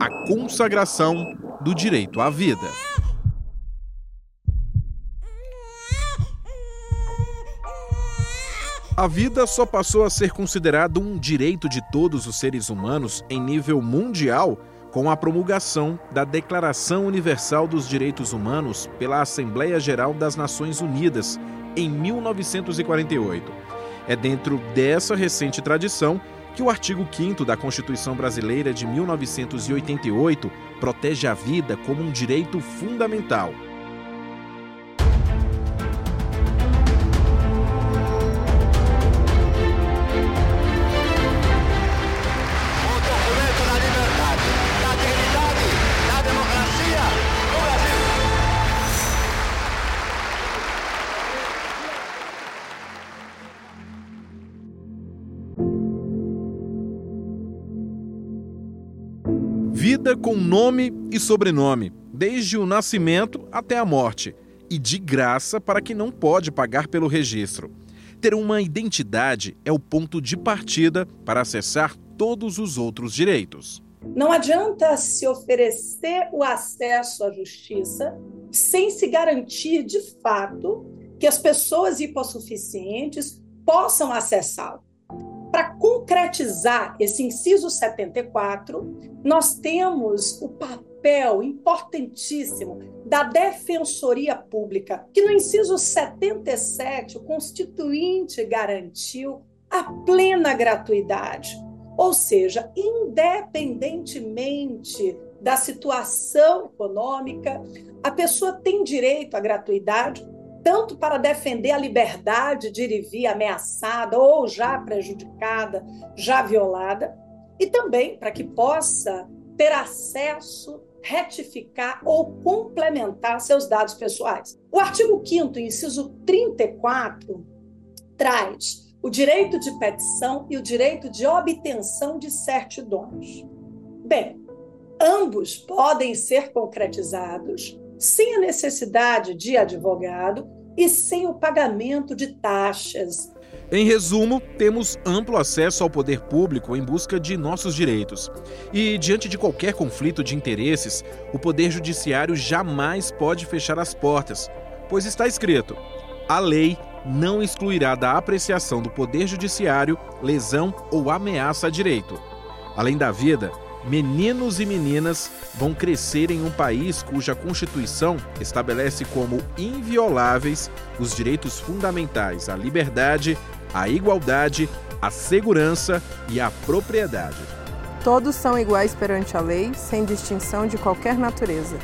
A consagração do direito à vida. A vida só passou a ser considerado um direito de todos os seres humanos em nível mundial com a promulgação da Declaração Universal dos Direitos Humanos pela Assembleia Geral das Nações Unidas em 1948. É dentro dessa recente tradição que o artigo 5 da Constituição Brasileira de 1988 protege a vida como um direito fundamental Vida com nome e sobrenome, desde o nascimento até a morte, e de graça para quem não pode pagar pelo registro. Ter uma identidade é o ponto de partida para acessar todos os outros direitos. Não adianta se oferecer o acesso à justiça sem se garantir de fato que as pessoas hipossuficientes possam acessá-lo. Para concretizar esse inciso 74, nós temos o papel importantíssimo da Defensoria Pública, que no inciso 77 o Constituinte garantiu a plena gratuidade. Ou seja, independentemente da situação econômica, a pessoa tem direito à gratuidade tanto para defender a liberdade de ir e vir ameaçada ou já prejudicada, já violada, e também para que possa ter acesso, retificar ou complementar seus dados pessoais. O artigo 5 inciso 34, traz o direito de petição e o direito de obtenção de certidões. Bem, ambos podem ser concretizados sem a necessidade de advogado e sem o pagamento de taxas. Em resumo, temos amplo acesso ao poder público em busca de nossos direitos. E, diante de qualquer conflito de interesses, o Poder Judiciário jamais pode fechar as portas, pois está escrito: a lei não excluirá da apreciação do Poder Judiciário lesão ou ameaça a direito. Além da vida, meninos e meninas vão crescer em um país cuja Constituição estabelece como invioláveis os direitos fundamentais à liberdade, à igualdade, à segurança e à propriedade. Todos são iguais perante a lei, sem distinção de qualquer natureza.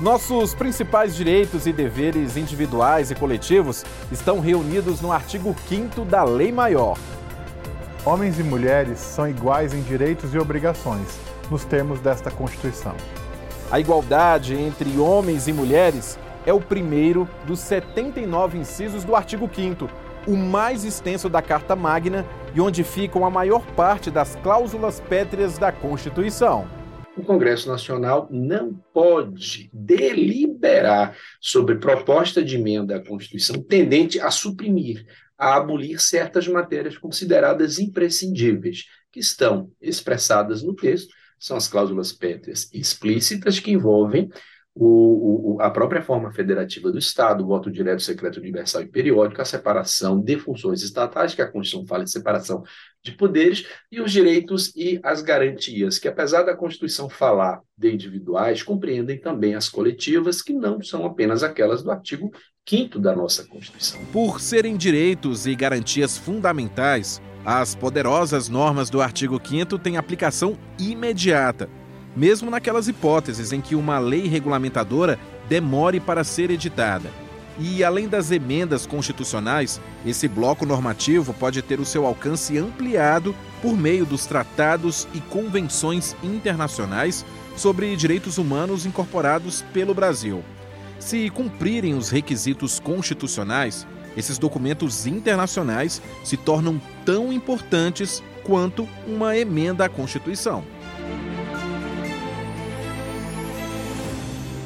Nossos principais direitos e deveres individuais e coletivos estão reunidos no artigo 5 da Lei Maior, Homens e mulheres são iguais em direitos e obrigações, nos termos desta Constituição. A igualdade entre homens e mulheres é o primeiro dos 79 incisos do artigo 5 o mais extenso da Carta Magna e onde ficam a maior parte das cláusulas pétreas da Constituição. O Congresso Nacional não pode deliberar sobre proposta de emenda à Constituição tendente a suprimir a abolir certas matérias consideradas imprescindíveis, que estão expressadas no texto, são as cláusulas pétreas explícitas que envolvem o, o, a própria forma federativa do Estado, o voto direto, secreto, universal e periódico, a separação de funções estatais, que a Constituição fala de separação de poderes, e os direitos e as garantias, que apesar da Constituição falar de individuais, compreendem também as coletivas, que não são apenas aquelas do artigo 5 da nossa Constituição. Por serem direitos e garantias fundamentais, as poderosas normas do artigo 5 têm aplicação imediata mesmo naquelas hipóteses em que uma lei regulamentadora demore para ser editada. E, além das emendas constitucionais, esse bloco normativo pode ter o seu alcance ampliado por meio dos tratados e convenções internacionais sobre direitos humanos incorporados pelo Brasil. Se cumprirem os requisitos constitucionais, esses documentos internacionais se tornam tão importantes quanto uma emenda à Constituição.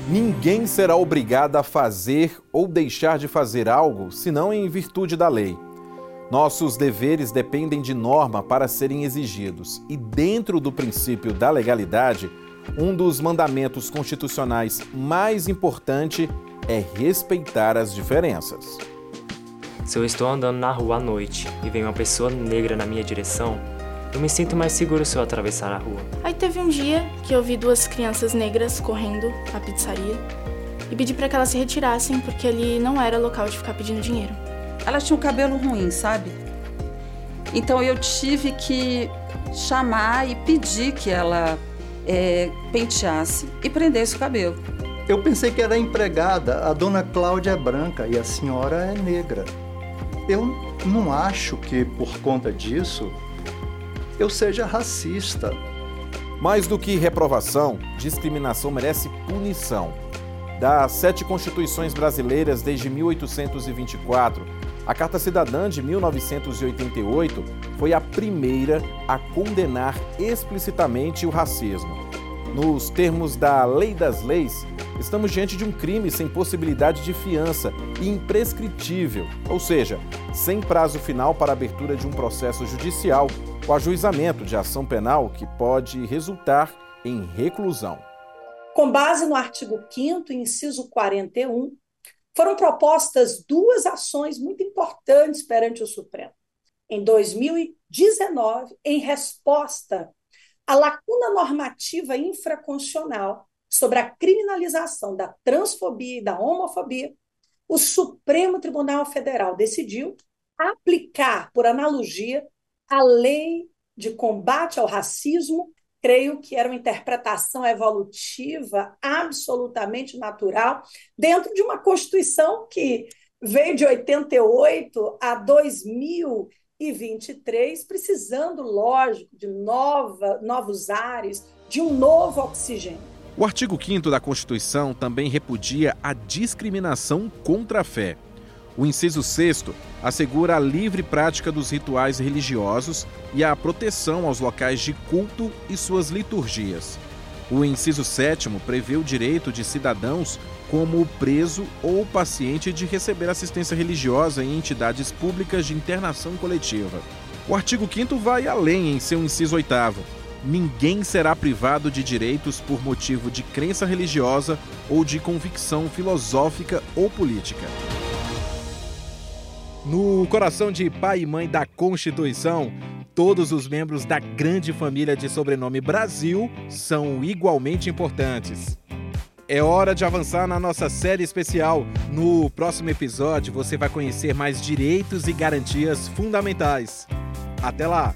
Ninguém será obrigado a fazer ou deixar de fazer algo senão em virtude da lei. Nossos deveres dependem de norma para serem exigidos, e dentro do princípio da legalidade, um dos mandamentos constitucionais mais importante é respeitar as diferenças. Se eu estou andando na rua à noite e vem uma pessoa negra na minha direção, eu me sinto mais seguro se eu atravessar a rua. Aí teve um dia que eu vi duas crianças negras correndo à pizzaria e pedi para que elas se retirassem porque ali não era local de ficar pedindo dinheiro. Elas tinham cabelo ruim, sabe? Então eu tive que chamar e pedir que ela é, penteasse e prendesse o cabelo. Eu pensei que era empregada, a dona Cláudia é branca e a senhora é negra. Eu não acho que por conta disso eu seja racista. Mais do que reprovação, discriminação merece punição. Das sete constituições brasileiras desde 1824, a Carta Cidadã de 1988 foi a primeira a condenar explicitamente o racismo. Nos termos da Lei das Leis, estamos diante de um crime sem possibilidade de fiança e imprescritível, ou seja, sem prazo final para abertura de um processo judicial o ajuizamento de ação penal que pode resultar em reclusão. Com base no artigo 5, inciso 41, foram propostas duas ações muito importantes perante o Supremo. Em 2019, em resposta à lacuna normativa infraconstitucional sobre a criminalização da transfobia e da homofobia, o Supremo Tribunal Federal decidiu aplicar, por analogia, a lei de combate ao racismo, creio que era uma interpretação evolutiva absolutamente natural, dentro de uma Constituição que veio de 88 a 2023, precisando, lógico, de nova, novos ares, de um novo oxigênio. O artigo 5 da Constituição também repudia a discriminação contra a fé. O inciso 6 assegura a livre prática dos rituais religiosos e a proteção aos locais de culto e suas liturgias. O inciso 7 prevê o direito de cidadãos como preso ou paciente de receber assistência religiosa em entidades públicas de internação coletiva. O artigo 5 vai além em seu inciso 8 ninguém será privado de direitos por motivo de crença religiosa ou de convicção filosófica ou política. No coração de pai e mãe da Constituição, todos os membros da grande família de sobrenome Brasil são igualmente importantes. É hora de avançar na nossa série especial. No próximo episódio, você vai conhecer mais direitos e garantias fundamentais. Até lá!